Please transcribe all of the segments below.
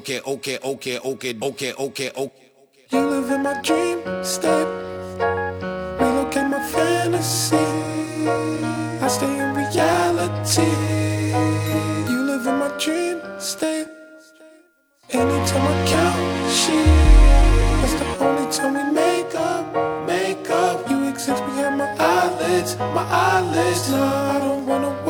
Okay, okay, okay, okay, okay, okay, okay. You live in my dream state. Relocate my fantasy. I stay in reality. You live in my dream state. Anytime I count sheep, that's the only time we make up. Make up. You exist behind my eyelids, my eyelids. No, I don't wanna.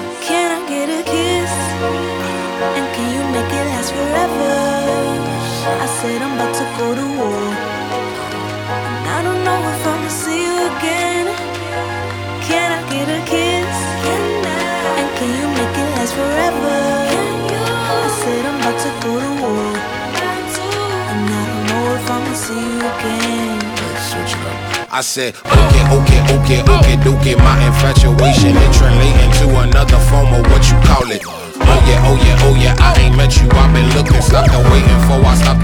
I said I'm about to go to war. And I don't know if I'ma see you again. Can I get a kiss? And can you make it last forever? I said I'm about to go to war. And I don't know if I'ma see you again. I said, okay, okay, okay, okay, okay. My infatuation it translating to another form of what you call it. Oh yeah, oh yeah, oh yeah. I ain't met you. I've been looking, and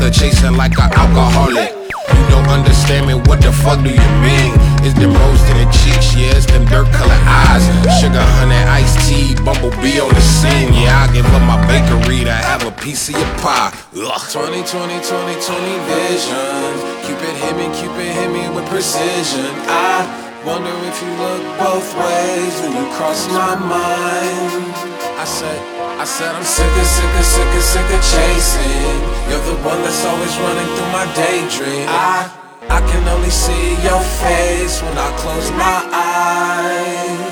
the chasing like an alcoholic. You don't understand me. What the fuck do you mean? It's them rose to the cheeks, yeah. It's them dirt colored eyes. Sugar, honey, iced tea, bumblebee on the scene. Yeah, I give up my bakery to have a piece of your pie. Ugh. 20, 20, 20, 20 vision. Cupid hit me, Cupid hit me with precision. I wonder if you look both ways when you cross my mind. I said, I said I'm sick of, sick of, sick of, sick of chasing. You're the one that's always running through my daydream. I, I can only see your face when I close my eyes.